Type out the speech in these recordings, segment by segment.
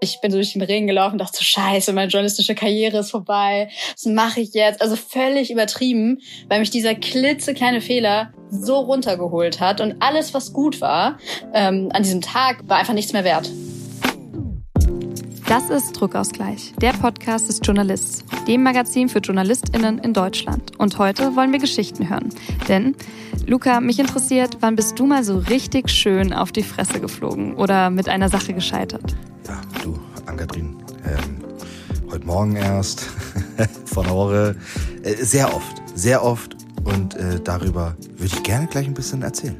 Ich bin so durch den Regen gelaufen dachte so, scheiße, meine journalistische Karriere ist vorbei. Was mache ich jetzt? Also völlig übertrieben, weil mich dieser klitzekleine Fehler so runtergeholt hat. Und alles, was gut war ähm, an diesem Tag, war einfach nichts mehr wert. Das ist Druckausgleich, der Podcast des Journalists, dem Magazin für JournalistInnen in Deutschland. Und heute wollen wir Geschichten hören. Denn, Luca, mich interessiert, wann bist du mal so richtig schön auf die Fresse geflogen oder mit einer Sache gescheitert? Ankatrin, ähm, heute Morgen erst, vor einer Woche, äh, sehr oft, sehr oft. Und äh, darüber würde ich gerne gleich ein bisschen erzählen.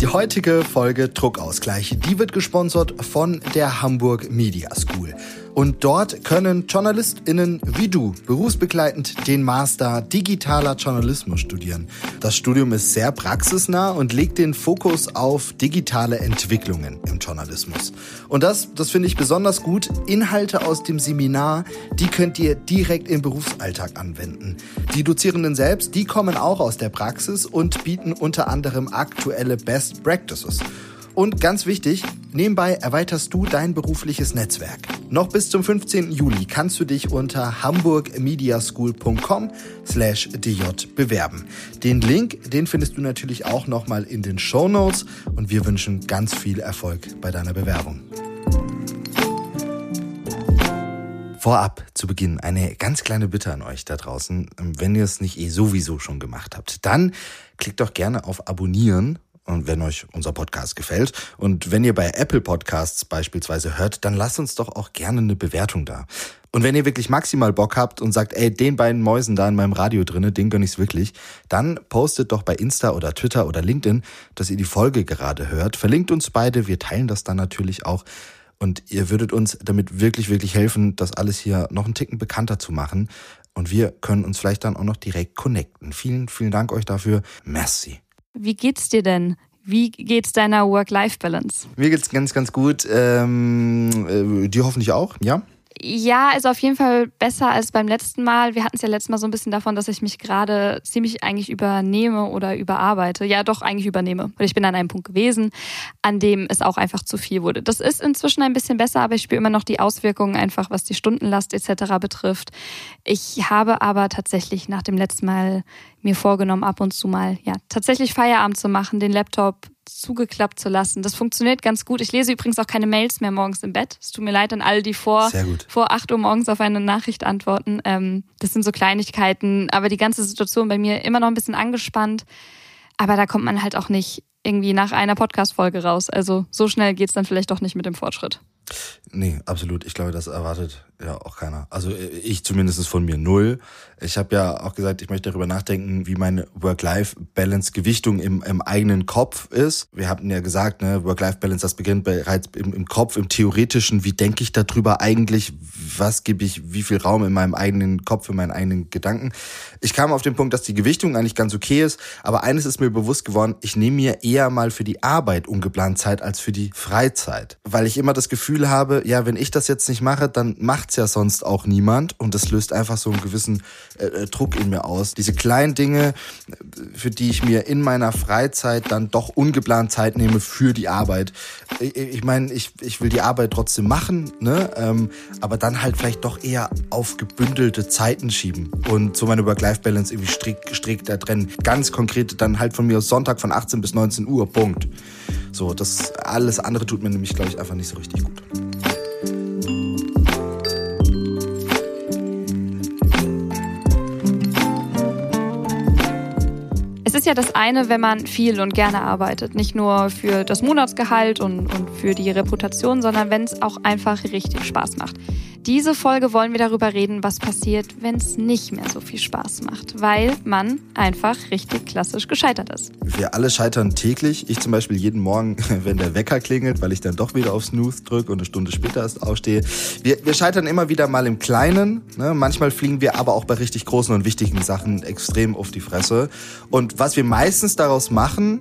Die heutige Folge Druckausgleich, die wird gesponsert von der Hamburg Media School. Und dort können JournalistInnen wie du berufsbegleitend den Master Digitaler Journalismus studieren. Das Studium ist sehr praxisnah und legt den Fokus auf digitale Entwicklungen im Journalismus. Und das, das finde ich besonders gut. Inhalte aus dem Seminar, die könnt ihr direkt im Berufsalltag anwenden. Die Dozierenden selbst, die kommen auch aus der Praxis und bieten unter anderem aktuelle Best Practices. Und ganz wichtig, nebenbei erweiterst du dein berufliches Netzwerk. Noch bis zum 15. Juli kannst du dich unter hamburgmediaschool.com slash dj bewerben. Den Link, den findest du natürlich auch nochmal in den Show Notes und wir wünschen ganz viel Erfolg bei deiner Bewerbung. Vorab zu Beginn eine ganz kleine Bitte an euch da draußen. Wenn ihr es nicht eh sowieso schon gemacht habt, dann klickt doch gerne auf Abonnieren und wenn euch unser Podcast gefällt. Und wenn ihr bei Apple Podcasts beispielsweise hört, dann lasst uns doch auch gerne eine Bewertung da. Und wenn ihr wirklich maximal Bock habt und sagt, ey, den beiden Mäusen da in meinem Radio drinne, den gönn ich's wirklich, dann postet doch bei Insta oder Twitter oder LinkedIn, dass ihr die Folge gerade hört. Verlinkt uns beide, wir teilen das dann natürlich auch. Und ihr würdet uns damit wirklich, wirklich helfen, das alles hier noch einen Ticken bekannter zu machen. Und wir können uns vielleicht dann auch noch direkt connecten. Vielen, vielen Dank euch dafür. Merci. Wie geht's dir denn? Wie geht's deiner Work-Life-Balance? Mir geht's ganz, ganz gut. Ähm, äh, dir hoffentlich auch, ja? Ja, ist auf jeden Fall besser als beim letzten Mal. Wir hatten es ja letztes Mal so ein bisschen davon, dass ich mich gerade ziemlich eigentlich übernehme oder überarbeite. Ja, doch eigentlich übernehme. Und ich bin an einem Punkt gewesen, an dem es auch einfach zu viel wurde. Das ist inzwischen ein bisschen besser, aber ich spüre immer noch die Auswirkungen einfach, was die Stundenlast etc. betrifft. Ich habe aber tatsächlich nach dem letzten Mal mir vorgenommen, ab und zu mal ja tatsächlich Feierabend zu machen, den Laptop zugeklappt zu lassen. Das funktioniert ganz gut. Ich lese übrigens auch keine Mails mehr morgens im Bett. Es tut mir leid an alle, die vor, vor 8 Uhr morgens auf eine Nachricht antworten. Ähm, das sind so Kleinigkeiten, aber die ganze Situation bei mir immer noch ein bisschen angespannt. Aber da kommt man halt auch nicht irgendwie nach einer Podcast-Folge raus. Also so schnell geht's dann vielleicht doch nicht mit dem Fortschritt. Nee, absolut. Ich glaube, das erwartet ja auch keiner. Also äh, ich zumindest von mir null. Ich habe ja auch gesagt, ich möchte darüber nachdenken, wie meine Work-Life-Balance-Gewichtung im, im eigenen Kopf ist. Wir hatten ja gesagt, ne, Work-Life-Balance, das beginnt bereits im, im Kopf, im Theoretischen. Wie denke ich darüber eigentlich? Was gebe ich, wie viel Raum in meinem eigenen Kopf, in meinen eigenen Gedanken? Ich kam auf den Punkt, dass die Gewichtung eigentlich ganz okay ist. Aber eines ist mir bewusst geworden, ich nehme mir eher mal für die Arbeit ungeplant Zeit als für die Freizeit. Weil ich immer das Gefühl habe, ja, wenn ich das jetzt nicht mache, dann macht's ja sonst auch niemand. Und das löst einfach so einen gewissen äh, äh, Druck in mir aus. Diese kleinen Dinge, für die ich mir in meiner Freizeit dann doch ungeplant Zeit nehme für die Arbeit. Ich, ich meine, ich, ich will die Arbeit trotzdem machen, ne? Ähm, aber dann halt vielleicht doch eher auf gebündelte Zeiten schieben und so meine Work-Life-Balance irgendwie strikt, strikt da drin. Ganz konkret dann halt von mir aus Sonntag von 18 bis 19 Uhr, Punkt. So, das alles andere tut mir nämlich, glaube ich, einfach nicht so richtig gut. Es ist ja das eine, wenn man viel und gerne arbeitet. Nicht nur für das Monatsgehalt und, und für die Reputation, sondern wenn es auch einfach richtig Spaß macht. Diese Folge wollen wir darüber reden, was passiert, wenn es nicht mehr so viel Spaß macht, weil man einfach richtig klassisch gescheitert ist. Wir alle scheitern täglich. Ich zum Beispiel jeden Morgen, wenn der Wecker klingelt, weil ich dann doch wieder auf Snooze drücke und eine Stunde später erst aufstehe. Wir, wir scheitern immer wieder mal im Kleinen. Ne? Manchmal fliegen wir aber auch bei richtig großen und wichtigen Sachen extrem auf die Fresse. Und was wir meistens daraus machen,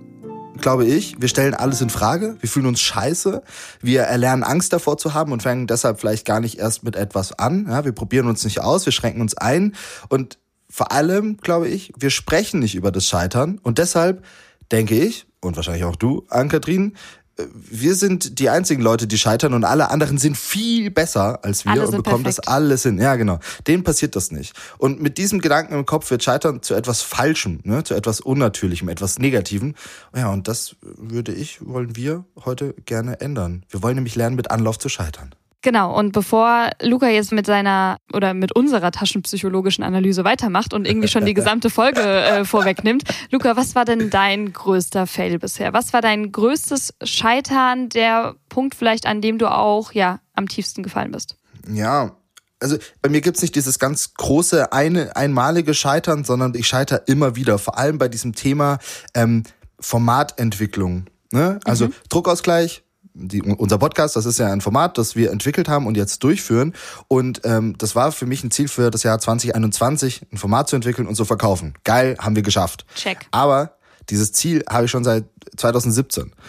glaube ich. Wir stellen alles in Frage. Wir fühlen uns scheiße. Wir erlernen Angst davor zu haben und fangen deshalb vielleicht gar nicht erst mit etwas an. Ja, wir probieren uns nicht aus. Wir schränken uns ein. Und vor allem, glaube ich, wir sprechen nicht über das Scheitern. Und deshalb denke ich, und wahrscheinlich auch du, Ann-Kathrin, wir sind die einzigen Leute, die scheitern und alle anderen sind viel besser als wir Alle und bekommen perfekt. das alles hin. Ja, genau. Denen passiert das nicht. Und mit diesem Gedanken im Kopf wird Scheitern zu etwas Falschem, ne? zu etwas Unnatürlichem, etwas Negativem. Ja, und das würde ich, wollen wir heute gerne ändern. Wir wollen nämlich lernen, mit Anlauf zu scheitern. Genau, und bevor Luca jetzt mit seiner oder mit unserer taschenpsychologischen Analyse weitermacht und irgendwie schon die gesamte Folge äh, vorwegnimmt, Luca, was war denn dein größter Fail bisher? Was war dein größtes Scheitern, der Punkt vielleicht, an dem du auch ja am tiefsten gefallen bist? Ja, also bei mir gibt's nicht dieses ganz große, eine, einmalige Scheitern, sondern ich scheitere immer wieder, vor allem bei diesem Thema ähm, Formatentwicklung. Ne? Also Druckausgleich, die, unser Podcast, das ist ja ein Format, das wir entwickelt haben und jetzt durchführen. Und ähm, das war für mich ein Ziel für das Jahr 2021, ein Format zu entwickeln und zu verkaufen. Geil, haben wir geschafft. Check. Aber dieses Ziel habe ich schon seit 2017.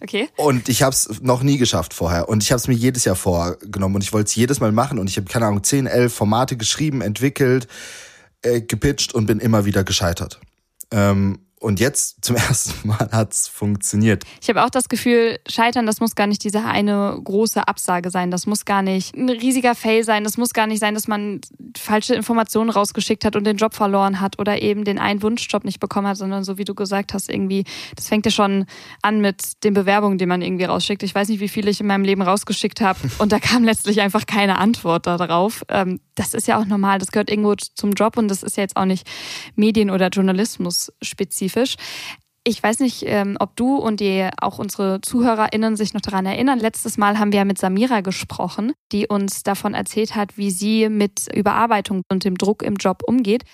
Okay. Und ich habe es noch nie geschafft vorher. Und ich habe es mir jedes Jahr vorgenommen. Und ich wollte es jedes Mal machen. Und ich habe, keine Ahnung, 10, 11 Formate geschrieben, entwickelt, äh, gepitcht und bin immer wieder gescheitert. Ähm, und jetzt zum ersten Mal hat's funktioniert. Ich habe auch das Gefühl, Scheitern, das muss gar nicht diese eine große Absage sein. Das muss gar nicht ein riesiger Fail sein. Das muss gar nicht sein, dass man falsche Informationen rausgeschickt hat und den Job verloren hat oder eben den einen Wunschjob nicht bekommen hat, sondern so wie du gesagt hast, irgendwie, das fängt ja schon an mit den Bewerbungen, die man irgendwie rausschickt. Ich weiß nicht, wie viele ich in meinem Leben rausgeschickt habe und da kam letztlich einfach keine Antwort darauf. Das ist ja auch normal. Das gehört irgendwo zum Job und das ist ja jetzt auch nicht Medien- oder Journalismus spezifisch. Ich weiß nicht, ähm, ob du und die, auch unsere ZuhörerInnen sich noch daran erinnern. Letztes Mal haben wir ja mit Samira gesprochen, die uns davon erzählt hat, wie sie mit Überarbeitung und dem Druck im Job umgeht.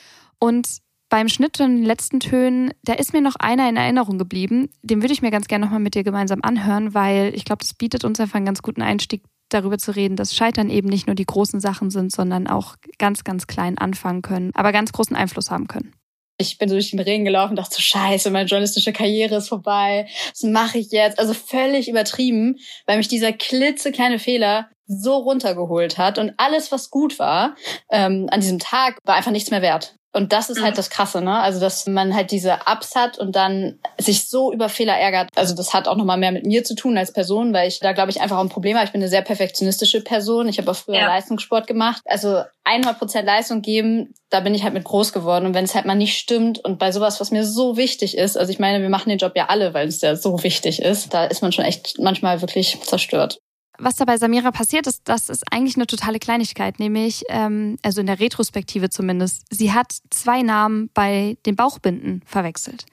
Und beim Schnitt und den letzten Tönen, da ist mir noch einer in Erinnerung geblieben. Den würde ich mir ganz gerne nochmal mit dir gemeinsam anhören, weil ich glaube, das bietet uns einfach einen ganz guten Einstieg darüber zu reden, dass Scheitern eben nicht nur die großen Sachen sind, sondern auch ganz, ganz klein anfangen können, aber ganz großen Einfluss haben können. Ich bin so durch den Regen gelaufen, dachte so, scheiße, meine journalistische Karriere ist vorbei. Was mache ich jetzt? Also völlig übertrieben, weil mich dieser klitzekleine Fehler so runtergeholt hat. Und alles, was gut war ähm, an diesem Tag, war einfach nichts mehr wert. Und das ist halt das Krasse, ne? Also, dass man halt diese Ups hat und dann sich so über Fehler ärgert. Also, das hat auch nochmal mehr mit mir zu tun als Person, weil ich da, glaube ich, einfach auch ein Problem habe. Ich bin eine sehr perfektionistische Person. Ich habe auch früher Ja. Leistungssport gemacht. Also, 100% Leistung geben, da bin ich halt mit groß geworden. Und wenn es halt mal nicht stimmt und bei sowas, was mir so wichtig ist, also ich meine, wir machen den Job ja alle, weil es ja so wichtig ist, da ist man schon echt manchmal wirklich zerstört. Was da bei Samira passiert ist, das ist eigentlich eine totale Kleinigkeit, nämlich, ähm, also in der Retrospektive zumindest, sie hat zwei Namen bei den Bauchbinden verwechselt.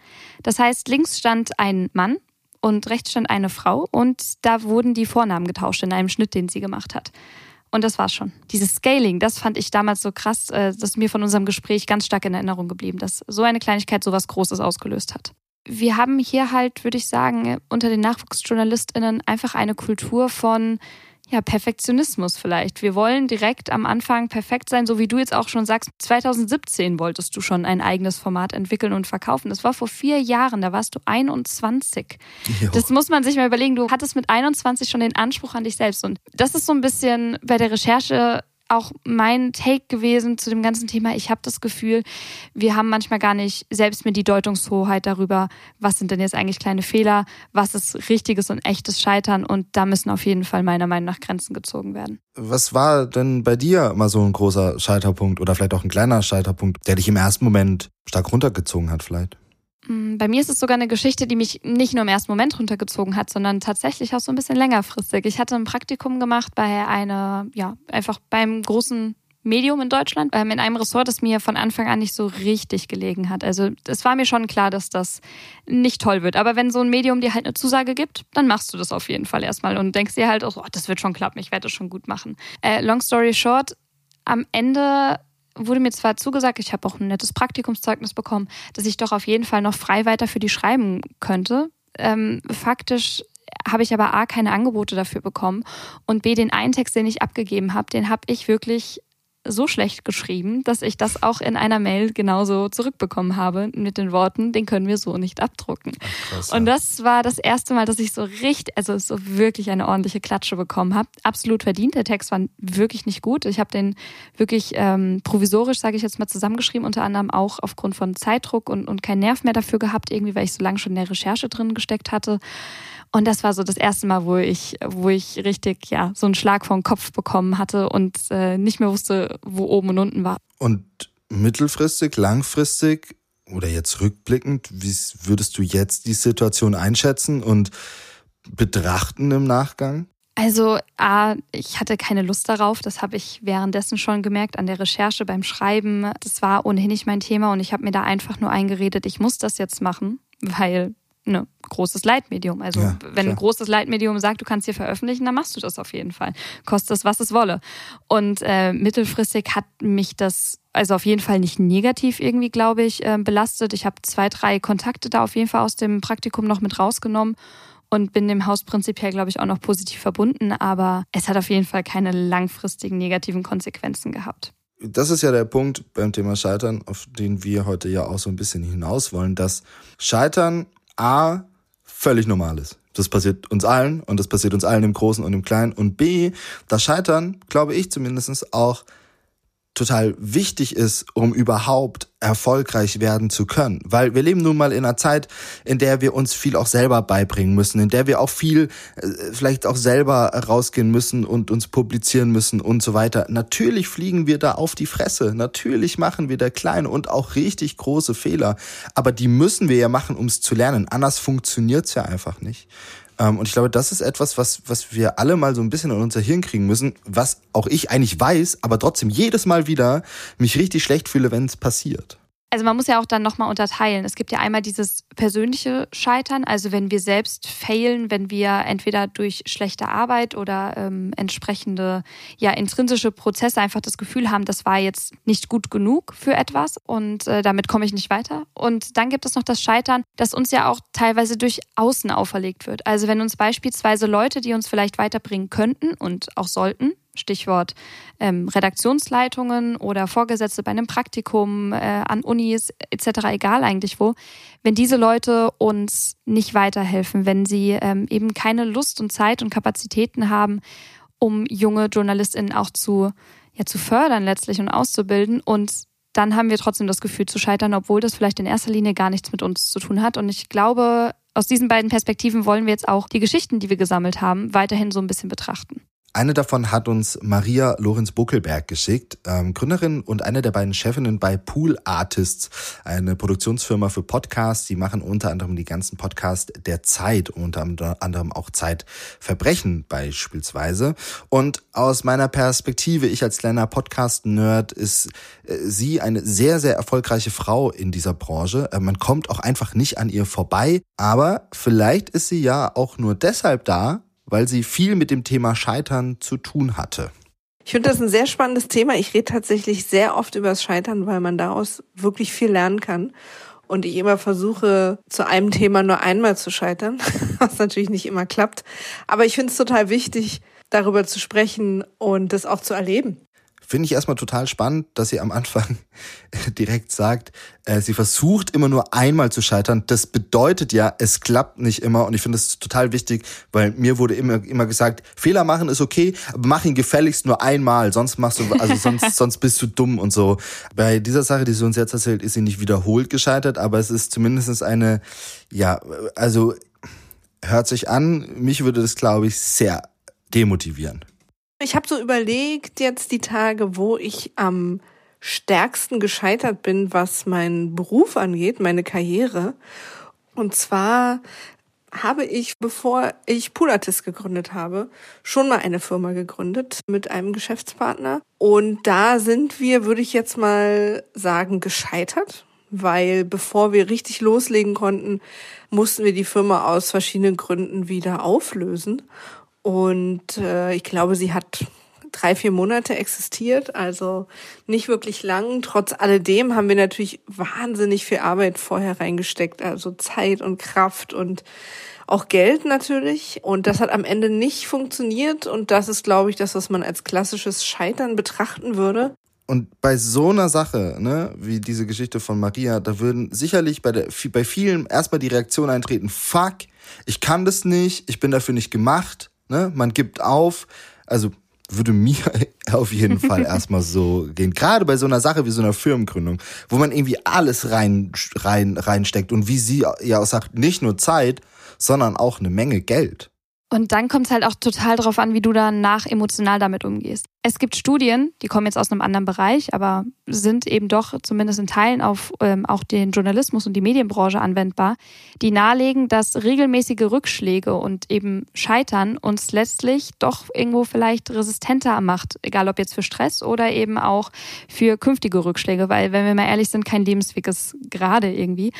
Das heißt, links stand ein Mann und rechts stand eine Frau und da wurden die Vornamen getauscht in einem Schnitt, den sie gemacht hat. Und das war's schon. Dieses Scaling, das fand ich damals so krass, äh, das ist mir von unserem Gespräch ganz stark in Erinnerung geblieben, dass so eine Kleinigkeit so was Großes ausgelöst hat wir haben hier halt, würde ich sagen, unter den NachwuchsjournalistInnen einfach eine Kultur von ja, Perfektionismus vielleicht. Wir wollen direkt am Anfang perfekt sein, so wie du jetzt auch schon sagst. 2017 wolltest du schon ein eigenes Format entwickeln und verkaufen. Das war vor vier Jahren, da warst du 21. Jo. Das muss man sich mal überlegen. Du hattest mit 21 schon den Anspruch an dich selbst. Und das ist so ein bisschen bei der Recherche auch mein Take gewesen zu dem ganzen Thema. Ich habe das Gefühl, wir haben manchmal gar nicht selbst mehr die Deutungshoheit darüber, was sind denn jetzt eigentlich kleine Fehler, was ist richtiges und echtes Scheitern und da müssen auf jeden Fall meiner Meinung nach Grenzen gezogen werden. Was war denn bei dir mal so ein großer Scheiterpunkt oder vielleicht auch ein kleiner Scheiterpunkt, der dich im ersten Moment stark runtergezogen hat vielleicht? Mm, Bei mir ist es sogar eine Geschichte, die mich nicht nur im ersten Moment runtergezogen hat, sondern tatsächlich auch so ein bisschen längerfristig. Ich hatte ein Praktikum gemacht bei einer, ja, einfach beim großen Medium in Deutschland, ähm, in einem Ressort, das mir von Anfang an nicht so richtig gelegen hat. Also es war mir schon klar, dass das nicht toll wird. Aber wenn so ein Medium dir halt eine Zusage gibt, dann machst du das auf jeden Fall erstmal und denkst dir halt auch, oh, das wird schon klappen, ich werde das schon gut machen. Äh, long story short, am Ende wurde mir zwar zugesagt, ich habe auch ein nettes Praktikumszeugnis bekommen, dass ich doch auf jeden Fall noch frei weiter für die schreiben könnte. Ähm, faktisch habe ich aber A, keine Angebote dafür bekommen und B, den einen Text, den ich abgegeben habe, den habe ich wirklich so schlecht geschrieben, dass ich das auch in einer Mail genauso zurückbekommen habe mit den Worten, den können wir so nicht abdrucken. Krass, ja. Und das war das erste Mal, dass ich so richtig, also so wirklich eine ordentliche Klatsche bekommen habe. Absolut verdient. Der Text war wirklich nicht gut. Ich habe den wirklich ähm, provisorisch, sage ich jetzt mal, zusammengeschrieben, unter anderem auch aufgrund von Zeitdruck und, und kein Nerv mehr dafür gehabt, irgendwie, weil ich so lange schon in der Recherche drin gesteckt hatte. Und das war so das erste Mal, wo ich, wo ich richtig, ja, so einen Schlag vor den Kopf bekommen hatte und äh, nicht mehr wusste, wo oben und unten war. Und mittelfristig, langfristig oder jetzt rückblickend, wie würdest du jetzt die Situation einschätzen und betrachten im Nachgang? Also, A, ich hatte keine Lust darauf. Das habe ich währenddessen schon gemerkt an der Recherche beim Schreiben. Das war ohnehin nicht mein Thema und ich habe mir da einfach nur eingeredet, ich muss das jetzt machen, weil ne, großes Leitmedium. Also ja, wenn ein großes Leitmedium sagt, du kannst hier veröffentlichen, dann machst du das auf jeden Fall. Kostet es, was es wolle. Und äh, mittelfristig hat mich das also auf jeden Fall nicht negativ irgendwie, glaube ich, äh, belastet. Ich habe zwei, drei Kontakte da auf jeden Fall aus dem Praktikum noch mit rausgenommen und bin dem Haus prinzipiell, glaube ich, auch noch positiv verbunden. Aber es hat auf jeden Fall keine langfristigen negativen Konsequenzen gehabt. Das ist ja der Punkt beim Thema Scheitern, auf den wir heute ja auch so ein bisschen hinaus wollen, dass Scheitern A, völlig normal ist. Das passiert uns allen und das passiert uns allen im Großen und im Kleinen. Und B, das Scheitern, glaube ich zumindest auch total wichtig ist, um überhaupt erfolgreich werden zu können. Weil wir leben nun mal in einer Zeit, in der wir uns viel auch selber beibringen müssen, in der wir auch viel äh, vielleicht auch selber rausgehen müssen und uns publizieren müssen und so weiter. Natürlich fliegen wir da auf die Fresse. Natürlich machen wir da kleine und auch richtig große Fehler. Aber die müssen wir ja machen, um es zu lernen. Anders funktioniert's ja einfach nicht. Ähm, und ich glaube, das ist etwas, was, was wir alle mal so ein bisschen in unser Hirn kriegen müssen, was auch ich eigentlich weiß, aber trotzdem jedes Mal wieder mich richtig schlecht fühle, wenn es passiert. Also man muss ja auch dann nochmal unterteilen. Es gibt ja einmal dieses persönliche Scheitern, also wenn wir selbst failen, wenn wir entweder durch schlechte Arbeit oder ähm, entsprechende ja intrinsische Prozesse einfach das Gefühl haben, das war jetzt nicht gut genug für etwas und äh, damit komme ich nicht weiter. Und dann gibt es noch das Scheitern, das uns ja auch teilweise durch Außen auferlegt wird. Also wenn uns beispielsweise Leute, die uns vielleicht weiterbringen könnten und auch sollten, Stichwort ähm, Redaktionsleitungen oder Vorgesetzte bei einem Praktikum äh, an Unis etc., egal eigentlich wo, wenn diese Leute uns nicht weiterhelfen, wenn sie ähm, eben keine Lust und Zeit und Kapazitäten haben, um junge JournalistInnen auch zu, ja, zu fördern letztlich und auszubilden und dann haben wir trotzdem das Gefühl zu scheitern, obwohl das vielleicht in erster Linie gar nichts mit uns zu tun hat. Und ich glaube, aus diesen beiden Perspektiven wollen wir jetzt auch die Geschichten, die wir gesammelt haben, weiterhin so ein bisschen betrachten. Eine davon hat uns Maria Lorenz Buckelberg geschickt, ähm, Gründerin und eine der beiden Chefinnen bei Pool Artists, eine Produktionsfirma für Podcasts. Die machen unter anderem die ganzen Podcasts der Zeit, unter anderem auch Zeitverbrechen beispielsweise. Und aus meiner Perspektive, ich als kleiner Podcast-Nerd, ist äh, sie eine sehr, sehr erfolgreiche Frau in dieser Branche. Äh, man kommt auch einfach nicht an ihr vorbei. Aber vielleicht ist sie ja auch nur deshalb da, weil sie viel mit dem Thema Scheitern zu tun hatte. Ich finde das ein sehr spannendes Thema. Ich rede tatsächlich sehr oft über das Scheitern, weil man daraus wirklich viel lernen kann. Und ich immer versuche, zu einem Thema nur einmal zu scheitern, was natürlich nicht immer klappt. Aber ich finde es total wichtig, darüber zu sprechen und das auch zu erleben. Finde ich erstmal total spannend, dass sie am Anfang direkt sagt, äh, sie versucht immer nur einmal zu scheitern. Das bedeutet ja, es klappt nicht immer. Und ich finde das total wichtig, weil mir wurde immer, immer gesagt, Fehler machen ist okay, aber mach ihn gefälligst nur einmal, sonst machst du, also sonst, sonst bist du dumm und so. Bei dieser Sache, die sie uns jetzt erzählt, ist sie nicht wiederholt gescheitert, aber es ist zumindest eine, ja, also hört sich an, mich würde das, glaube ich, sehr demotivieren. Ich habe so überlegt jetzt die Tage, wo ich am stärksten gescheitert bin, was meinen Beruf angeht, meine Karriere. Und zwar habe ich, bevor ich Pulatis gegründet habe, schon mal eine Firma gegründet mit einem Geschäftspartner. Und da sind wir, würde ich jetzt mal sagen, gescheitert, weil bevor wir richtig loslegen konnten, mussten wir die Firma aus verschiedenen Gründen wieder auflösen. Und äh, ich glaube, sie hat drei, vier Monate existiert, also nicht wirklich lang. Trotz alledem haben wir natürlich wahnsinnig viel Arbeit vorher reingesteckt, also Zeit und Kraft und auch Geld natürlich. Und das hat am Ende nicht funktioniert. Und das ist, glaube ich, das, was man als klassisches Scheitern betrachten würde. Und bei so einer Sache, ne, wie diese Geschichte von Maria, da würden sicherlich bei, der, bei vielen erstmal die Reaktion eintreten, fuck, ich kann das nicht, ich bin dafür nicht gemacht, ne, man gibt auf. Also würde mir auf jeden Fall erstmal so gehen. Gerade bei so einer Sache wie so einer Firmengründung, wo man irgendwie alles rein, rein, reinsteckt und wie sie ja auch sagt, nicht nur Zeit, sondern auch eine Menge Geld. Und dann kommt es halt auch total darauf an, wie du danach emotional damit umgehst. Es gibt Studien, die kommen jetzt aus einem anderen Bereich, aber sind eben doch zumindest in Teilen auf ähm, auch den Journalismus und die Medienbranche anwendbar, die nahelegen, dass regelmäßige Rückschläge und eben Scheitern uns letztlich doch irgendwo vielleicht resistenter macht, egal ob jetzt für Stress oder eben auch für künftige Rückschläge, weil wenn wir mal ehrlich sind, kein Lebensweg ist gerade irgendwie.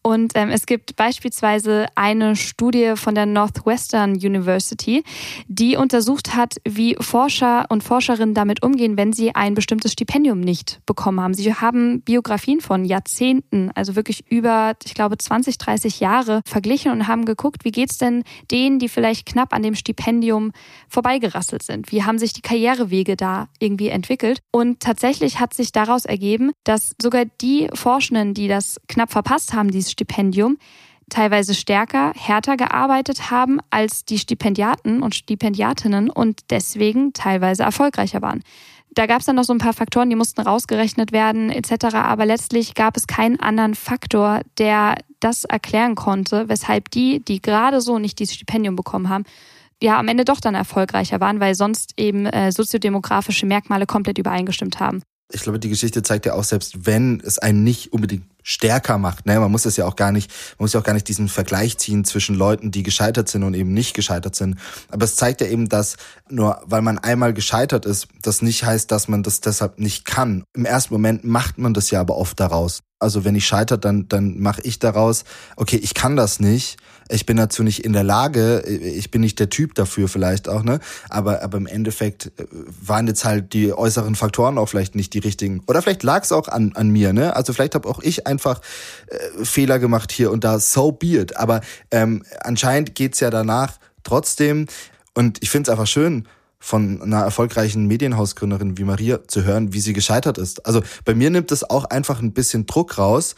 Und ähm, es gibt beispielsweise eine Studie von der Northwestern University, die untersucht hat, wie Forscher und Forscher Forscherinnen damit umgehen, wenn sie ein bestimmtes Stipendium nicht bekommen haben. Sie haben Biografien von Jahrzehnten, also wirklich über, ich glaube, 20, 30 Jahre verglichen und haben geguckt, wie geht es denn denen, die vielleicht knapp an dem Stipendium vorbeigerasselt sind? Wie haben sich die Karrierewege da irgendwie entwickelt? Und tatsächlich hat sich daraus ergeben, dass sogar die Forschenden, die das knapp verpasst haben, dieses Stipendium, teilweise stärker, härter gearbeitet haben als die Stipendiaten und Stipendiatinnen und deswegen teilweise erfolgreicher waren. Da gab es dann noch so ein paar Faktoren, die mussten rausgerechnet werden etc. Aber letztlich gab es keinen anderen Faktor, der das erklären konnte, weshalb die, die gerade so nicht dieses Stipendium bekommen haben, ja am Ende doch dann erfolgreicher waren, weil sonst eben äh, soziodemografische Merkmale komplett übereingestimmt haben. Ich glaube, die Geschichte zeigt ja auch, selbst wenn es einen nicht unbedingt stärker macht. Ne? Man muss das ja auch gar nicht, man muss ja auch gar nicht diesen Vergleich ziehen zwischen Leuten, die gescheitert sind und eben nicht gescheitert sind. Aber es zeigt ja eben, dass nur weil man einmal gescheitert ist, das nicht heißt, dass man das deshalb nicht kann. Im ersten Moment macht man das ja aber oft daraus. Also wenn ich scheitere, dann, dann mache ich daraus, okay, ich kann das nicht, ich bin dazu nicht in der Lage, ich bin nicht der Typ dafür vielleicht auch, ne? Aber, aber im Endeffekt äh, waren jetzt halt die äußeren Faktoren auch vielleicht nicht die richtigen. Oder vielleicht lag es auch an, an mir, ne? Also vielleicht habe auch ich einfach äh, Fehler gemacht hier und da, so be it. Aber ähm, anscheinend geht's ja danach trotzdem. Und ich finde es einfach schön, von einer erfolgreichen Medienhausgründerin wie Maria zu hören, wie sie gescheitert ist. Also bei mir nimmt es auch einfach ein bisschen Druck raus.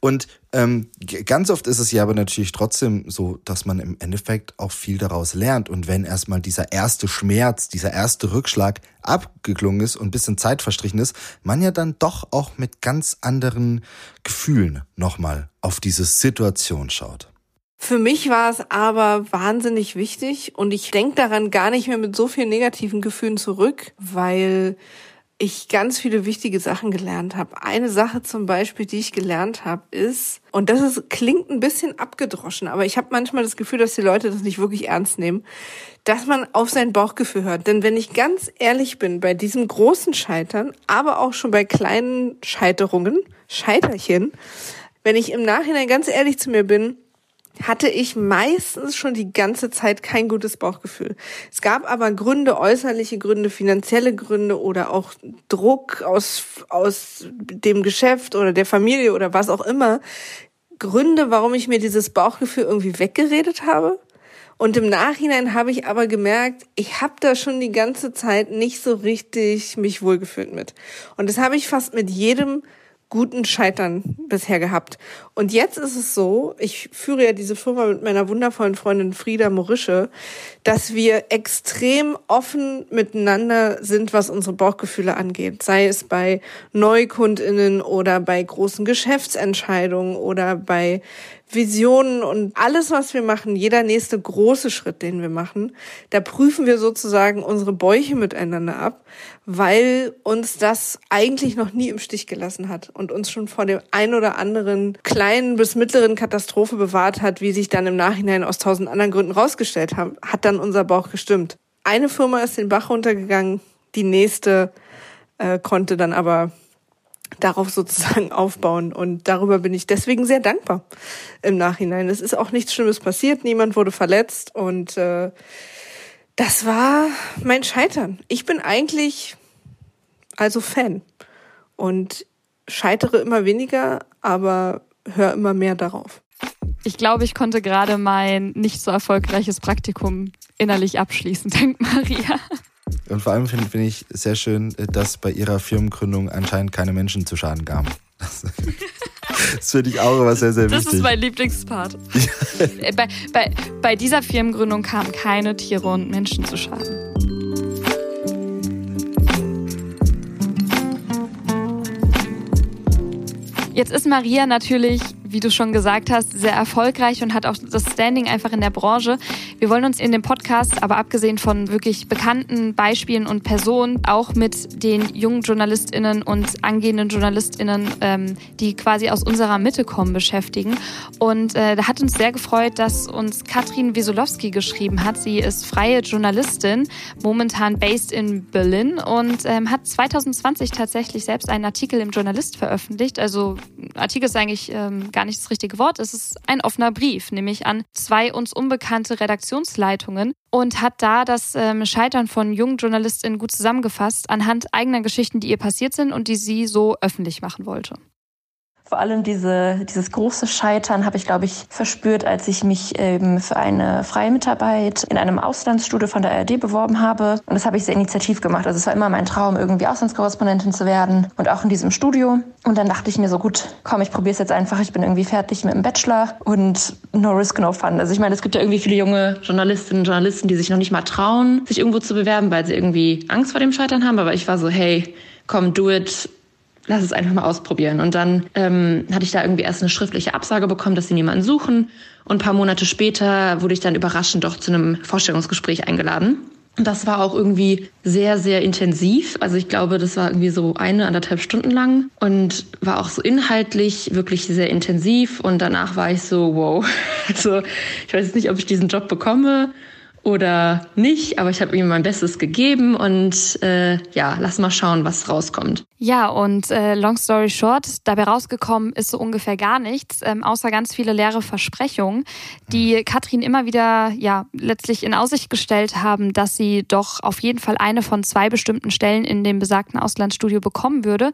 Und ähm, ganz oft ist es ja aber natürlich trotzdem so, dass man im Endeffekt auch viel daraus lernt. Und wenn erstmal dieser erste Schmerz, dieser erste Rückschlag abgeklungen ist und ein bisschen Zeit verstrichen ist, man ja dann doch auch mit ganz anderen Gefühlen nochmal auf diese Situation schaut. Für mich war es aber wahnsinnig wichtig und ich denke daran gar nicht mehr mit so vielen negativen Gefühlen zurück, weil ich ganz viele wichtige Sachen gelernt habe. Eine Sache zum Beispiel, die ich gelernt habe, ist, und das ist, klingt ein bisschen abgedroschen, aber ich habe manchmal das Gefühl, dass die Leute das nicht wirklich ernst nehmen, dass man auf sein Bauchgefühl hört. Denn wenn ich ganz ehrlich bin, bei diesem großen Scheitern, aber auch schon bei kleinen Scheiterungen, Scheiterchen, wenn ich im Nachhinein ganz ehrlich zu mir bin, hatte ich meistens schon die ganze Zeit kein gutes Bauchgefühl. Es gab aber Gründe, äußerliche Gründe, finanzielle Gründe oder auch Druck aus, aus dem Geschäft oder der Familie oder was auch immer. Gründe, warum ich mir dieses Bauchgefühl irgendwie weggeredet habe. Und im Nachhinein habe ich aber gemerkt, ich habe da schon die ganze Zeit nicht so richtig mich wohlgefühlt mit. Und das habe ich fast mit jedem guten Scheitern bisher gehabt. Und jetzt ist es so, ich führe ja diese Firma mit meiner wundervollen Freundin Frieda Morische, dass wir extrem offen miteinander sind, was unsere Bauchgefühle angeht. Sei es bei NeukundInnen oder bei großen Geschäftsentscheidungen oder bei Visionen und alles, was wir machen, jeder nächste große Schritt, den wir machen, da prüfen wir sozusagen unsere Bäuche miteinander ab, weil uns das eigentlich noch nie im Stich gelassen hat und uns schon vor dem ein oder anderen kleinen bis mittleren Katastrophe bewahrt hat, wie sich dann im Nachhinein aus tausend anderen Gründen rausgestellt haben, hat dann unser Bauch gestimmt. Eine Firma ist den Bach runtergegangen, die nächste äh, konnte dann aber darauf sozusagen aufbauen. Und darüber bin ich deswegen sehr dankbar im Nachhinein. Es ist auch nichts Schlimmes passiert, niemand wurde verletzt und äh, das war mein Scheitern. Ich bin eigentlich also Fan und scheitere immer weniger, aber höre immer mehr darauf. Ich glaube, ich konnte gerade mein nicht so erfolgreiches Praktikum innerlich abschließen, denkt Maria. Und vor allem finde find ich sehr schön, dass bei ihrer Firmengründung anscheinend keine Menschen zu Schaden kamen. Das, das finde ich auch immer sehr, sehr wichtig. Das ist mein Lieblingspart. Äh, bei, bei, bei dieser Firmengründung kamen keine Tiere und Menschen zu Schaden. Jetzt ist Maria natürlich wie du schon gesagt hast, sehr erfolgreich und hat auch das Standing einfach in der Branche. Wir wollen uns in dem Podcast, aber abgesehen von wirklich bekannten Beispielen und Personen, auch mit den jungen JournalistInnen und angehenden JournalistInnen, ähm, die quasi aus unserer Mitte kommen, beschäftigen. Und äh, da hat uns sehr gefreut, dass uns Katrin Wiesolowski geschrieben hat. Sie ist freie Journalistin, momentan based in Berlin und ähm, hat 2020 tatsächlich selbst einen Artikel im Journalist veröffentlicht. Also Artikel ist eigentlich ähm, gar nicht das richtige Wort. Es ist ein offener Brief, nämlich an zwei uns unbekannte Redaktionsleitungen und hat da das ähm, Scheitern von jungen JournalistInnen gut zusammengefasst anhand eigener Geschichten, die ihr passiert sind und die sie so öffentlich machen wollte. Vor allem diese, dieses große Scheitern habe ich, glaube ich, verspürt, als ich mich eben für eine freie Mitarbeit in einem Auslandsstudio von der ARD beworben habe. Und das habe ich sehr initiativ gemacht. Also es war immer mein Traum, irgendwie Auslandskorrespondentin zu werden und auch in diesem Studio. Und dann dachte ich mir so, gut, komm, ich probiere es jetzt einfach. Ich bin irgendwie fertig mit dem Bachelor und no risk, no fun. Also ich meine, es gibt ja irgendwie viele junge Journalistinnen und Journalisten, die sich noch nicht mal trauen, sich irgendwo zu bewerben, weil sie irgendwie Angst vor dem Scheitern haben. Aber ich war so, hey, komm, do it lass es einfach mal ausprobieren. Und dann ähm, hatte ich da irgendwie erst eine schriftliche Absage bekommen, dass sie niemanden suchen. Und ein paar Monate später wurde ich dann überraschend doch zu einem Vorstellungsgespräch eingeladen. Und das war auch irgendwie sehr, sehr intensiv. Also ich glaube, das war irgendwie so eine, anderthalb Stunden lang und war auch so inhaltlich wirklich sehr intensiv. Und danach war ich so, wow, also ich weiß nicht, ob ich diesen Job bekomme oder nicht, aber ich habe ihm mein Bestes gegeben und äh, ja, lass mal schauen, was rauskommt. Ja, und äh, long story short, dabei rausgekommen ist so ungefähr gar nichts, ähm, außer ganz viele leere Versprechungen, die Katrin immer wieder ja letztlich in Aussicht gestellt haben, dass sie doch auf jeden Fall eine von zwei bestimmten Stellen in dem besagten Auslandsstudio bekommen würde.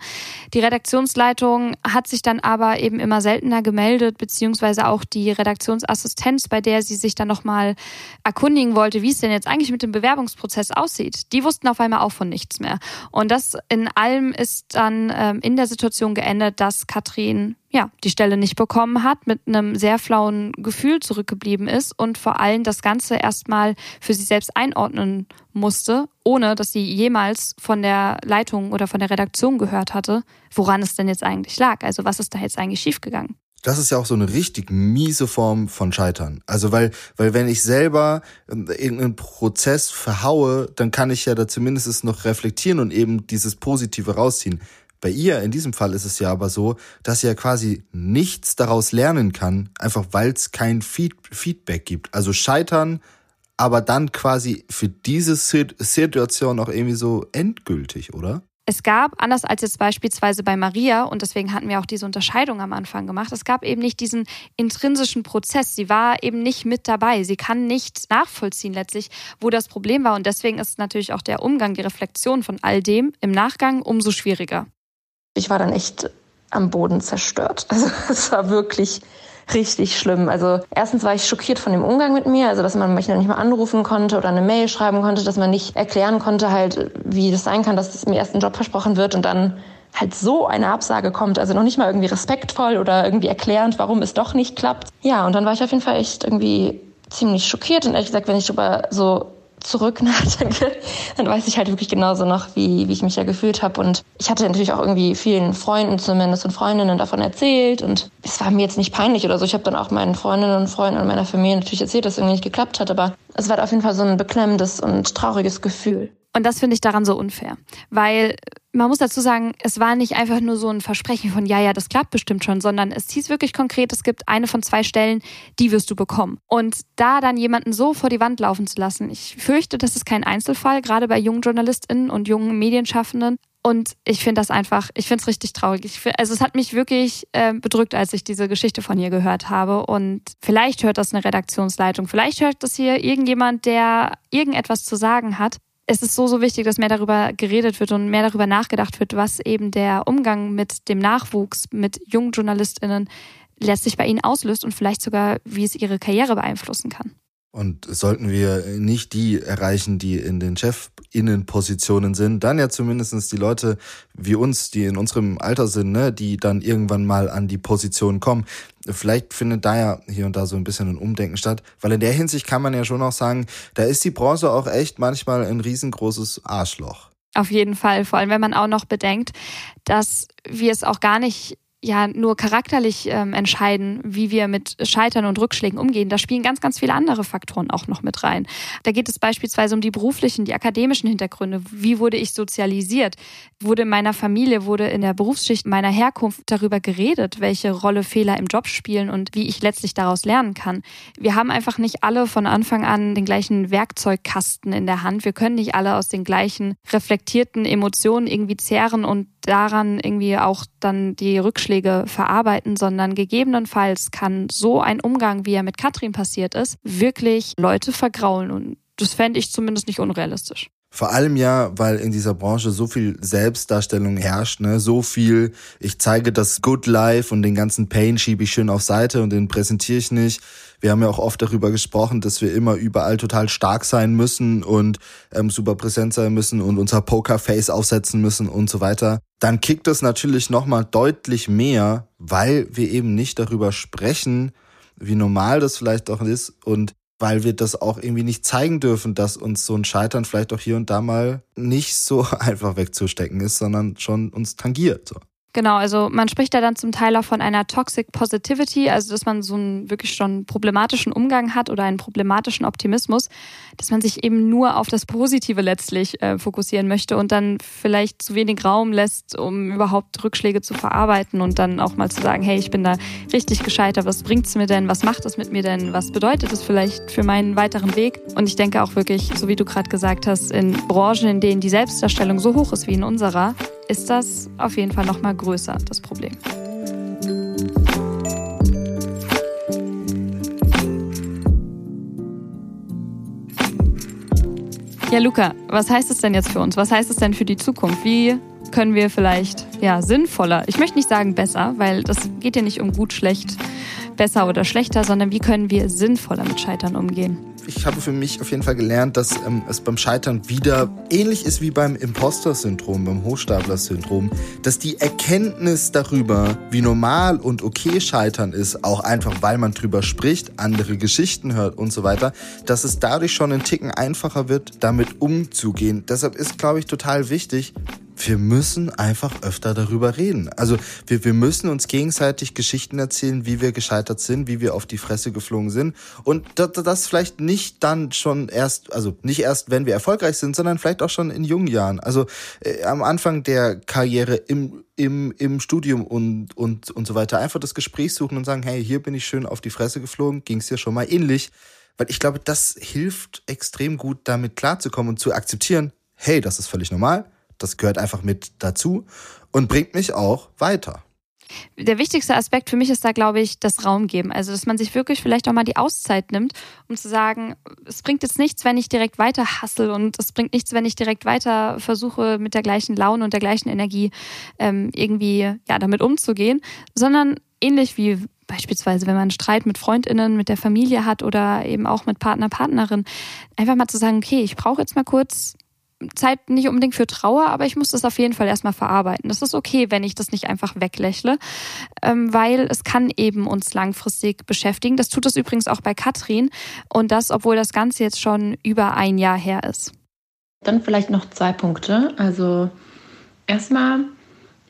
Die Redaktionsleitung hat sich dann aber eben immer seltener gemeldet, beziehungsweise auch die Redaktionsassistenz, bei der sie sich dann nochmal erkundigen wollte, wie es denn jetzt eigentlich mit dem Bewerbungsprozess aussieht. Die wussten auf einmal auch von nichts mehr. Und das in allem ist dann ähm, in der Situation geendet, dass Katrin ja, die Stelle nicht bekommen hat, mit einem sehr flauen Gefühl zurückgeblieben ist und vor allem das Ganze erstmal für sich selbst einordnen musste, ohne dass sie jemals von der Leitung oder von der Redaktion gehört hatte, woran es denn jetzt eigentlich lag. Also was ist da jetzt eigentlich schiefgegangen? Das ist ja auch so eine richtig miese Form von Scheitern. Also weil, weil wenn ich selber ähm, irgendeinen Prozess verhaue, dann kann ich ja da zumindest noch reflektieren und eben dieses Positive rausziehen. Bei ihr, in diesem Fall ist es ja aber so, dass sie ja quasi nichts daraus lernen kann, einfach weil es kein Feed Feedback gibt. Also scheitern, aber dann quasi für diese Situation auch irgendwie so endgültig, oder? Es gab, anders als jetzt beispielsweise bei Maria, und deswegen hatten wir auch diese Unterscheidung am Anfang gemacht, es gab eben nicht diesen intrinsischen Prozess. Sie war eben nicht mit dabei. Sie kann nicht nachvollziehen letztlich, wo das Problem war. Und deswegen ist natürlich auch der Umgang, die Reflexion von all dem im Nachgang umso schwieriger. Ich war dann echt am Boden zerstört. Also es war wirklich richtig schlimm. Also erstens war ich schockiert von dem Umgang mit mir, also dass man mich noch nicht mal anrufen konnte oder eine Mail schreiben konnte, dass man nicht erklären konnte halt, wie das sein kann, dass es mir erst ein Job versprochen wird und dann halt so eine Absage kommt. Also noch nicht mal irgendwie respektvoll oder irgendwie erklärend, warum es doch nicht klappt. Ja, und dann war ich auf jeden Fall echt irgendwie ziemlich schockiert und ehrlich gesagt, wenn ich darüber so zurück nachdenke, dann weiß ich halt wirklich genauso noch, wie, wie ich mich ja gefühlt habe. Und ich hatte natürlich auch irgendwie vielen Freunden zumindest und Freundinnen davon erzählt. Und es war mir jetzt nicht peinlich oder so. Ich habe dann auch meinen Freundinnen und Freunden und meiner Familie natürlich erzählt, dass es irgendwie nicht geklappt hat. Aber es war auf jeden Fall so ein beklemmendes und trauriges Gefühl. Und das finde ich daran so unfair. Weil man muss dazu sagen, es war nicht einfach nur so ein Versprechen von, ja, ja, das klappt bestimmt schon, sondern es hieß wirklich konkret, es gibt eine von zwei Stellen, die wirst du bekommen. Und da dann jemanden so vor die Wand laufen zu lassen, ich fürchte, das ist kein Einzelfall, gerade bei jungen JournalistInnen und jungen Medienschaffenden. Und ich finde das einfach, ich finde es richtig traurig. Find, also es hat mich wirklich äh, bedrückt, als ich diese Geschichte von ihr gehört habe. Und vielleicht hört das eine Redaktionsleitung, vielleicht hört das hier irgendjemand, der irgendetwas zu sagen hat es ist so, so wichtig, dass mehr darüber geredet wird und mehr darüber nachgedacht wird, was eben der Umgang mit dem Nachwuchs, mit jungen JournalistInnen letztlich bei ihnen auslöst und vielleicht sogar, wie es ihre Karriere beeinflussen kann. Und sollten wir nicht die erreichen, die in den Chefinnenpositionen sind, dann ja zumindestens die Leute wie uns, die in unserem Alter sind, ne, die dann irgendwann mal an die Position kommen. Vielleicht findet da ja hier und da so ein bisschen ein Umdenken statt, weil in der Hinsicht kann man ja schon auch sagen, da ist die Branche auch echt manchmal ein riesengroßes Arschloch. Auf jeden Fall, vor allem wenn man auch noch bedenkt, dass wir es auch gar nicht ja nur charakterlich ähm, entscheiden, wie wir mit Scheitern und Rückschlägen umgehen. Da spielen ganz, ganz viele andere Faktoren auch noch mit rein. Da geht es beispielsweise um die beruflichen, die akademischen Hintergründe. Wie wurde ich sozialisiert? Wurde in meiner Familie, wurde in der Berufsschicht meiner Herkunft darüber geredet, welche Rolle Fehler im Job spielen und wie ich letztlich daraus lernen kann? Wir haben einfach nicht alle von Anfang an den gleichen Werkzeugkasten in der Hand. Wir können nicht alle aus den gleichen reflektierten Emotionen irgendwie zehren und daran irgendwie auch dann die Rückschläge verarbeiten, sondern gegebenenfalls kann so ein Umgang, wie er mit Katrin passiert ist, wirklich Leute vergraulen. Und das fände ich zumindest nicht unrealistisch. Vor allem ja, weil in dieser Branche so viel Selbstdarstellung herrscht, ne? so viel, ich zeige das Good Life und den ganzen Pain schiebe ich schön auf Seite und den präsentiere ich nicht. Wir haben ja auch oft darüber gesprochen, dass wir immer überall total stark sein müssen und ähm, super präsent sein müssen und unser Pokerface aufsetzen müssen und so weiter. Dann kickt es natürlich nochmal deutlich mehr, weil wir eben nicht darüber sprechen, wie normal das vielleicht auch ist und weil wir das auch irgendwie nicht zeigen dürfen, dass uns so ein Scheitern vielleicht auch hier und da mal nicht so einfach wegzustecken ist, sondern schon uns tangiert. So. Genau, also man spricht da dann zum Teil auch von einer Toxic Positivity, also dass man so einen wirklich schon problematischen Umgang hat oder einen problematischen Optimismus, dass man sich eben nur auf das Positive letztlich äh, fokussieren möchte und dann vielleicht zu wenig Raum lässt, um überhaupt Rückschläge zu verarbeiten und dann auch mal zu sagen, hey, ich bin da richtig gescheitert, was bringt's mir denn, was macht es mit mir denn, was bedeutet es vielleicht für meinen weiteren Weg? Und ich denke auch wirklich, so wie du gerade gesagt hast, in Branchen, in denen die Selbstdarstellung so hoch ist wie in unserer, ist das auf jeden Fall noch mal größer, das Problem. Ja, Luca, was heißt es denn jetzt für uns? Was heißt es denn für die Zukunft? Wie können wir vielleicht ja sinnvoller, ich möchte nicht sagen besser, weil das geht ja nicht um gut, schlecht, besser oder schlechter, sondern wie können wir sinnvoller mit Scheitern umgehen? Ich habe für mich auf jeden Fall gelernt, dass ähm, es beim Scheitern wieder ähnlich ist wie beim Imposter-Syndrom, beim Hochstapler-Syndrom, dass die Erkenntnis darüber, wie normal und okay Scheitern ist, auch einfach weil man drüber spricht, andere Geschichten hört und so weiter, dass es dadurch schon ein Ticken einfacher wird, damit umzugehen. Deshalb ist, glaube ich, total wichtig, wir müssen einfach öfter darüber reden. Also wir, wir müssen uns gegenseitig Geschichten erzählen, wie wir gescheitert sind, wie wir auf die Fresse geflogen sind. Und das, vielleicht nicht dann schon erst, also nicht erst, wenn wir erfolgreich sind, sondern vielleicht auch schon in jungen Jahren. Also äh, am Anfang der Karriere im, im, im Studium und, und, und so weiter. Einfach das Gespräch suchen und sagen, hey, hier bin ich schön auf die Fresse geflogen, ging es dir schon mal ähnlich. Weil ich glaube, das hilft extrem gut, damit klarzukommen und zu akzeptieren, hey, das ist völlig normal das gehört einfach mit dazu und bringt mich auch weiter. Der wichtigste Aspekt für mich ist da, glaube ich, das Raum geben. Also, dass man sich wirklich vielleicht auch mal die Auszeit nimmt, um zu sagen, es bringt jetzt nichts, wenn ich direkt weiter hassel und es bringt nichts, wenn ich direkt weiter versuche, mit der gleichen Laune und der gleichen Energie ähm, irgendwie ja, damit umzugehen, sondern ähnlich wie beispielsweise, wenn man einen Streit mit FreundInnen, mit der Familie hat oder eben auch mit Partner, Partnerin, einfach mal zu sagen, okay, ich brauche jetzt mal kurz Zeit nicht unbedingt für Trauer, aber ich muss das auf jeden Fall erstmal verarbeiten. Das ist okay, wenn ich das nicht einfach weglächle, ähm, weil es kann eben uns langfristig beschäftigen. Das tut es übrigens auch bei Katrin und das, obwohl das Ganze jetzt schon über ein Jahr her ist. Dann vielleicht noch zwei Punkte. Also erstmal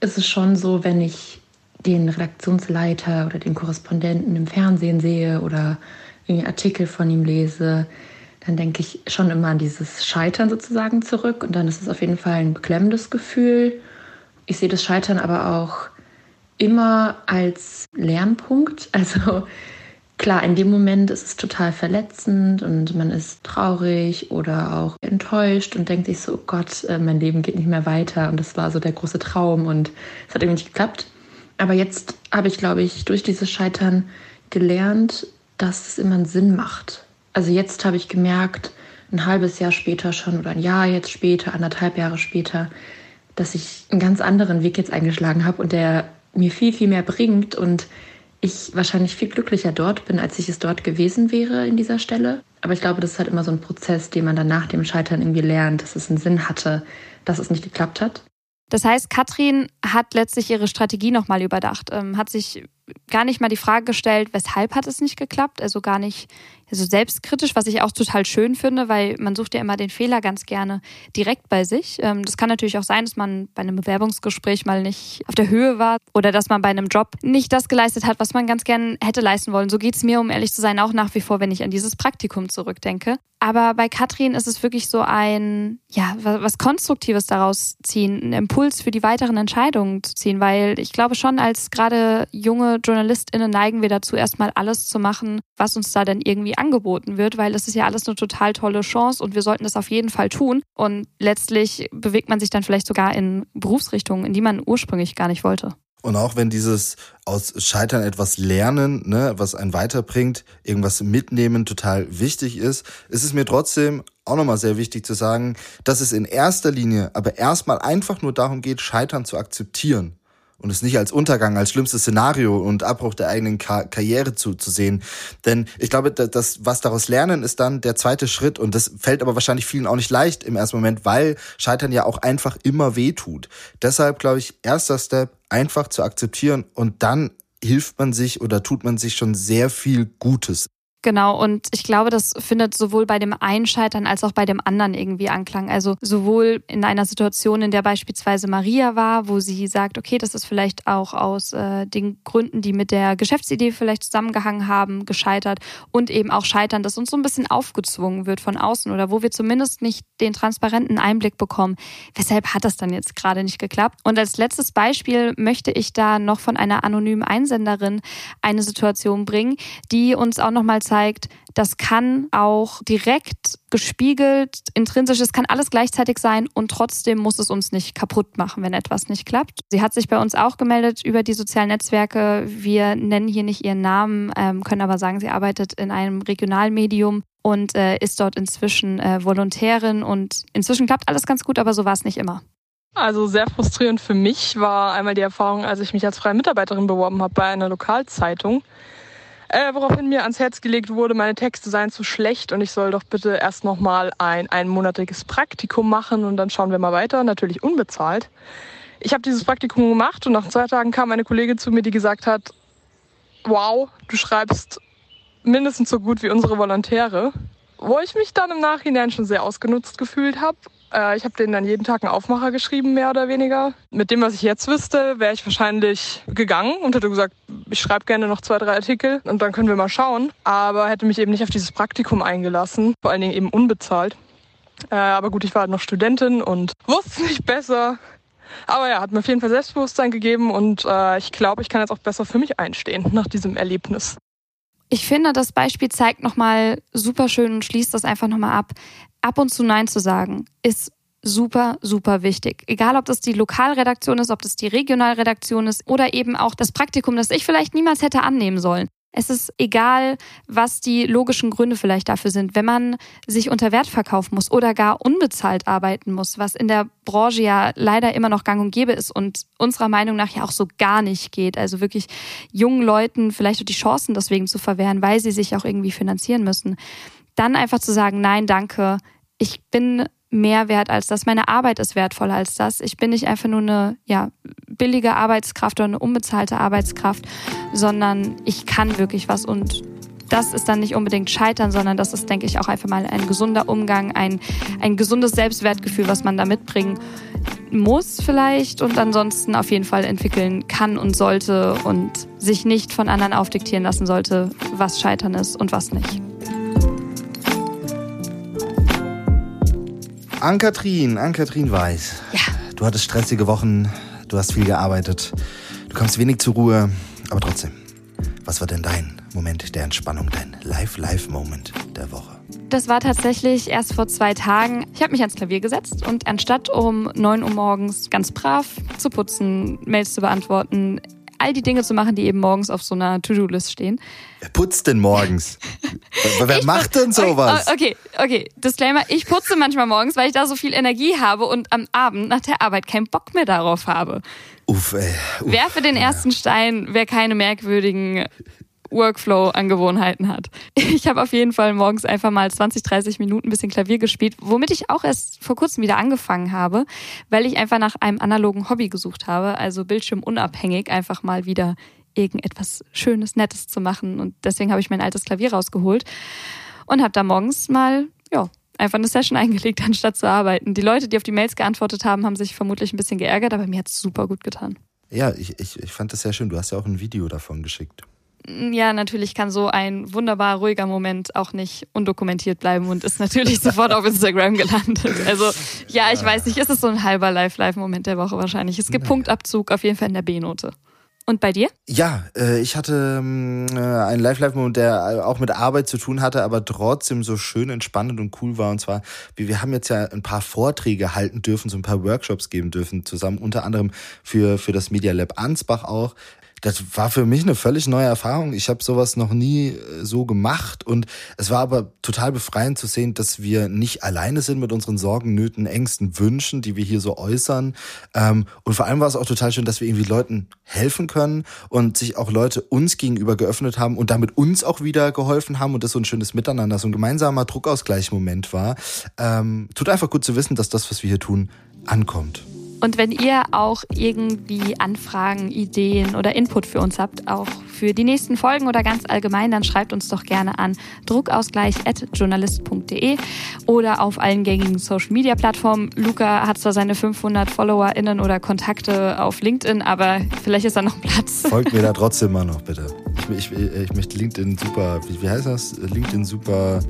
ist es schon so, wenn ich den Redaktionsleiter oder den Korrespondenten im Fernsehen sehe oder irgendwie Artikel von ihm lese, dann denke ich schon immer an dieses Scheitern sozusagen zurück. Und dann ist es auf jeden Fall ein beklemmendes Gefühl. Ich sehe das Scheitern aber auch immer als Lernpunkt. Also klar, in dem Moment ist es total verletzend und man ist traurig oder auch enttäuscht und denkt sich so, oh Gott, äh, mein Leben geht nicht mehr weiter und das war so der große Traum und es hat irgendwie nicht geklappt. Aber jetzt habe ich, glaube ich, durch dieses Scheitern gelernt, dass es immer einen Sinn macht. Also jetzt habe ich gemerkt, ein halbes Jahr später schon oder ein Jahr jetzt später, anderthalb Jahre später, dass ich einen ganz anderen Weg jetzt eingeschlagen habe und der mir viel, viel mehr bringt und ich wahrscheinlich viel glücklicher dort bin, als ich es dort gewesen wäre in dieser Stelle. Aber ich glaube, das ist halt immer so ein Prozess, den man dann nach dem Scheitern irgendwie lernt, dass es einen Sinn hatte, dass es nicht geklappt hat. Das heißt, Katrin hat letztlich ihre Strategie nochmal überdacht, ähm, hat sich gar nicht mal die Frage gestellt, weshalb hat es nicht geklappt, also gar nicht also selbstkritisch, was ich auch total schön finde, weil man sucht ja immer den Fehler ganz gerne direkt bei sich. Ähm, das kann natürlich auch sein, dass man bei einem Bewerbungsgespräch mal nicht auf der Höhe war oder dass man bei einem Job nicht das geleistet hat, was man ganz gern hätte leisten wollen. So geht es mir, um ehrlich zu sein, auch nach wie vor, wenn ich an dieses Praktikum zurückdenke. Aber bei Katrin ist es wirklich so ein, ja, was Konstruktives daraus ziehen, einen Impuls für die weiteren Entscheidungen zu ziehen, weil ich glaube schon, als gerade junge JournalistInnen neigen wir dazu, erstmal alles zu machen, was uns da dann irgendwie angeboten wird, weil es ist ja alles eine total tolle Chance und wir sollten das auf jeden Fall tun. Und letztlich bewegt man sich dann vielleicht sogar in Berufsrichtungen, in die man ursprünglich gar nicht wollte. Und auch wenn dieses aus Scheitern etwas lernen, ne, was einen weiterbringt, irgendwas mitnehmen total wichtig ist, ist es mir trotzdem auch nochmal sehr wichtig zu sagen, dass es in erster Linie aber erstmal einfach nur darum geht, Scheitern zu akzeptieren und es nicht als Untergang, als schlimmstes Szenario und Abbruch der eigenen Kar Karriere zu, zu sehen. Denn ich glaube, das, was daraus lernen, ist dann der zweite Schritt und das fällt aber wahrscheinlich vielen auch nicht leicht im ersten Moment, weil Scheitern ja auch einfach immer weh tut. Deshalb glaube ich, erster Step, einfach zu akzeptieren und dann hilft man sich oder tut man sich schon sehr viel Gutes. Genau, und ich glaube, das findet sowohl bei dem einen Scheitern als auch bei dem anderen irgendwie Anklang. Also sowohl in einer Situation, in der beispielsweise Maria war, wo sie sagt, okay, das ist vielleicht auch aus äh, den Gründen, die mit der Geschäftsidee vielleicht zusammengehangen haben, gescheitert und eben auch Scheitern, das uns so ein bisschen aufgezwungen wird von außen oder wo wir zumindest nicht den transparenten Einblick bekommen, weshalb hat das dann jetzt gerade nicht geklappt. Und als letztes Beispiel möchte ich da noch von einer anonymen Einsenderin eine Situation bringen, die uns auch nochmal zeigt, das kann auch direkt gespiegelt, intrinsisch, es kann alles gleichzeitig sein und trotzdem muss es uns nicht kaputt machen, wenn etwas nicht klappt. Sie hat sich bei uns auch gemeldet über die sozialen Netzwerke. Wir nennen hier nicht ihren Namen, ähm, können aber sagen, sie arbeitet in einem Regionalmedium und äh, ist dort inzwischen äh, Volontärin und inzwischen klappt alles ganz gut, aber so war es nicht immer. Also sehr frustrierend für mich war einmal die Erfahrung, als ich mich als freie Mitarbeiterin beworben habe bei einer Lokalzeitung. Äh, woraufhin mir ans Herz gelegt wurde, meine Texte seien zu schlecht und ich soll doch bitte erst nochmal ein einmonatiges Praktikum machen und dann schauen wir mal weiter, natürlich unbezahlt. Ich habe dieses Praktikum gemacht und nach zwei Tagen kam eine Kollegin zu mir, die gesagt hat, wow, du schreibst mindestens so gut wie unsere Volontäre. Wo ich mich dann im Nachhinein schon sehr ausgenutzt gefühlt habe äh, ich habe denen dann jeden Tag einen Aufmacher geschrieben, mehr oder weniger. Mit dem, was ich jetzt wüsste, wäre ich wahrscheinlich gegangen und hätte gesagt, ich schreibe gerne noch zwei, drei Artikel und dann können wir mal schauen. Aber hätte mich eben nicht auf dieses Praktikum eingelassen, vor allen Dingen eben unbezahlt. Äh, aber gut, ich war halt noch Studentin und wusste nicht besser. Aber ja, hat mir auf jeden Fall Selbstbewusstsein gegeben und äh, ich glaube, ich kann jetzt auch besser für mich einstehen nach diesem Erlebnis. Ich finde, das Beispiel zeigt nochmal super schön und schließt das einfach nochmal ab. Ab und zu Nein zu sagen ist super, super wichtig. Egal, ob das die Lokalredaktion ist, ob das die Regionalredaktion ist oder eben auch das Praktikum, das ich vielleicht niemals hätte annehmen sollen. Es ist egal, was die logischen Gründe vielleicht dafür sind. Wenn man sich unter Wert verkaufen muss oder gar unbezahlt arbeiten muss, was in der Branche ja leider immer noch gang und gäbe ist und unserer Meinung nach ja auch so gar nicht geht. Also wirklich jungen Leuten vielleicht auch die Chancen deswegen zu verwehren, weil sie sich auch irgendwie finanzieren müssen. Dann einfach zu sagen, nein, danke. Ich bin mehr wert als das. Meine Arbeit ist wertvoller als das. Ich bin nicht einfach nur eine ja, billige Arbeitskraft oder eine unbezahlte Arbeitskraft, sondern ich kann wirklich was und das ist dann nicht unbedingt Scheitern, sondern das ist, denke ich, auch einfach mal ein gesunder Umgang, ein, ein gesundes Selbstwertgefühl, was man da mitbringen muss vielleicht und ansonsten auf jeden Fall entwickeln kann und sollte und sich nicht von anderen aufdiktieren lassen sollte, was Scheitern ist und was nicht. Ann-Kathrin, Ann-Kathrin Weiß. Ja. Du hattest stressige Wochen, du hast viel gearbeitet, du kommst wenig zur Ruhe, aber trotzdem, was war denn dein Moment der Entspannung, dein Live-Live-Moment der Woche? Das war tatsächlich erst vor zwei Tagen. Ich habe mich ans Klavier gesetzt und anstatt um 9 Uhr morgens ganz brav zu putzen, Mails zu beantworten, all die Dinge zu machen, die eben morgens auf so einer To-Do-List stehen. Wer putzt denn morgens? Wer Ich macht denn sowas? Okay, okay, okay. Disclaimer, ich putze manchmal morgens, weil ich da so viel Energie habe und am Abend nach der Arbeit keinen Bock mehr darauf habe. Uff, ey. Uff. Werfe den ersten Stein, wer keine merkwürdigen Workflow-Angewohnheiten hat. Ich habe auf jeden Fall morgens einfach mal 20, 30 Minuten ein bisschen Klavier gespielt, womit ich auch erst vor kurzem wieder angefangen habe, weil ich einfach nach einem analogen Hobby gesucht habe, also bildschirmunabhängig einfach mal wieder irgendetwas Schönes, Nettes zu machen. Und deswegen habe ich mein altes Klavier rausgeholt und habe da morgens mal, ja, einfach eine Session eingelegt, anstatt zu arbeiten. Die Leute, die auf die Mails geantwortet haben, haben sich vermutlich ein bisschen geärgert, aber mir hat es super gut getan. Ja, ich, ich, ich fand das sehr schön. Du hast ja auch ein Video davon geschickt. Ja, natürlich kann so ein wunderbar ruhiger Moment auch nicht undokumentiert bleiben und ist natürlich sofort auf Instagram gelandet. Also ja, ich weiß nicht, ist es so ein halber Live-Live-Moment der Woche wahrscheinlich. Es gibt Naja. Punktabzug auf jeden Fall in der B-Note. Und bei dir? Ja, äh, ich hatte ähm, äh, einen Live-Live-Moment, der äh, auch mit Arbeit zu tun hatte, aber trotzdem so schön entspannend und cool war. Und zwar, wir, wir haben jetzt ja ein paar Vorträge halten dürfen, so ein paar Workshops geben dürfen, zusammen unter anderem für, für das Media Lab Ansbach auch. Das war für mich eine völlig neue Erfahrung. Ich habe sowas noch nie äh, so gemacht und es war aber total befreiend zu sehen, dass wir nicht alleine sind mit unseren Sorgen, Nöten, Ängsten, Wünschen, die wir hier so äußern. Ähm, und vor allem war es auch total schön, dass wir irgendwie Leuten helfen können und sich auch Leute uns gegenüber geöffnet haben und damit uns auch wieder geholfen haben und das so ein schönes Miteinander, so ein gemeinsamer Druckausgleichmoment war. Ähm, tut einfach gut zu wissen, dass das, was wir hier tun, ankommt. Und wenn ihr auch irgendwie Anfragen, Ideen oder Input für uns habt, auch für die nächsten Folgen oder ganz allgemein, dann schreibt uns doch gerne an druckausgleich.journalist.de oder auf allen gängigen Social Media Plattformen. Luca hat zwar seine 500 FollowerInnen oder Kontakte auf LinkedIn, aber vielleicht ist da noch Platz. Folgt mir da trotzdem mal noch, bitte. Ich, ich, ich möchte LinkedIn super, wie, wie heißt das? LinkedIn super,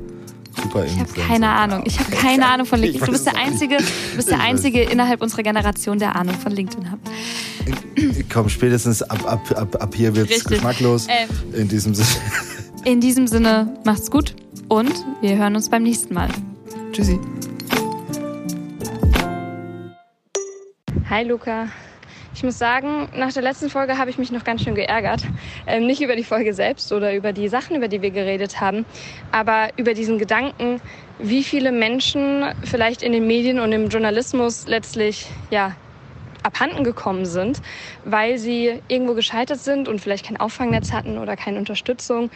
super Ich habe keine Ahnung. Ich habe keine Ahnung von LinkedIn. Du bist der Einzige, du bist der Einzige innerhalb unserer Generation, der Ahnung von LinkedIn hat. Komm, spätestens ab, ab, ab, ab hier wird's Richtig. geschmacklos. Ähm. In diesem Sinne. In diesem Sinne, macht's gut und wir hören uns beim nächsten Mal. Tschüssi. Hi Luca. Ich muss sagen, nach der letzten Folge habe ich mich noch ganz schön geärgert. Ähm, nicht über die Folge selbst oder über die Sachen, über die wir geredet haben, aber über diesen Gedanken, wie viele Menschen vielleicht in den Medien und im Journalismus letztlich ja, abhanden gekommen sind, weil sie irgendwo gescheitert sind und vielleicht kein Auffangnetz hatten oder keine Unterstützung.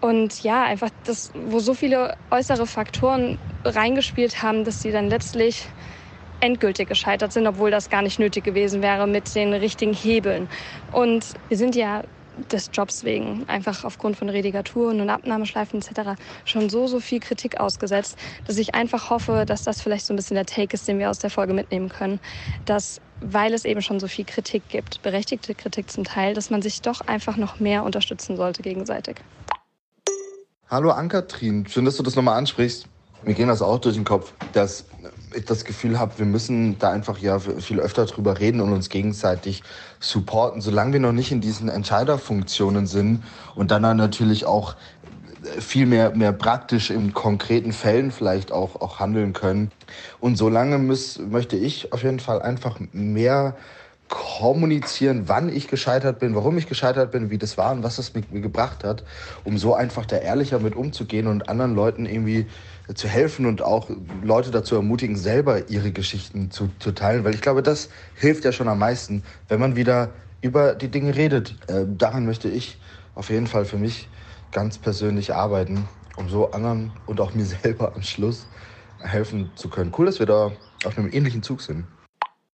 Und ja, einfach das, wo so viele äußere Faktoren reingespielt haben, dass sie dann letztlich endgültig gescheitert sind, obwohl das gar nicht nötig gewesen wäre mit den richtigen Hebeln. Und wir sind ja des Jobs wegen, einfach aufgrund von Redigaturen und Abnahmeschleifen etc. schon so, so viel Kritik ausgesetzt, dass ich einfach hoffe, dass das vielleicht so ein bisschen der Take ist, den wir aus der Folge mitnehmen können, dass weil es eben schon so viel Kritik gibt, berechtigte Kritik zum Teil, dass man sich doch einfach noch mehr unterstützen sollte gegenseitig. Hallo Ankatrin, schön, dass du das nochmal ansprichst. Mir ging das auch durch den Kopf, dass ich das Gefühl habe, wir müssen da einfach ja viel öfter drüber reden und uns gegenseitig supporten, solange wir noch nicht in diesen Entscheiderfunktionen sind und dann, dann natürlich auch viel mehr, mehr praktisch in konkreten Fällen vielleicht auch, auch handeln können. Und solange muss, möchte ich auf jeden Fall einfach mehr kommunizieren, wann ich gescheitert bin, warum ich gescheitert bin, wie das war und was es mit mir gebracht hat, um so einfach da ehrlicher mit umzugehen und anderen Leuten irgendwie zu helfen und auch Leute dazu ermutigen, selber ihre Geschichten zu, zu teilen, weil ich glaube, das hilft ja schon am meisten, wenn man wieder über die Dinge redet. Äh, daran möchte ich auf jeden Fall für mich ganz persönlich arbeiten, um so anderen und auch mir selber am Schluss helfen zu können. Cool, dass wir da auf einem ähnlichen Zug sind.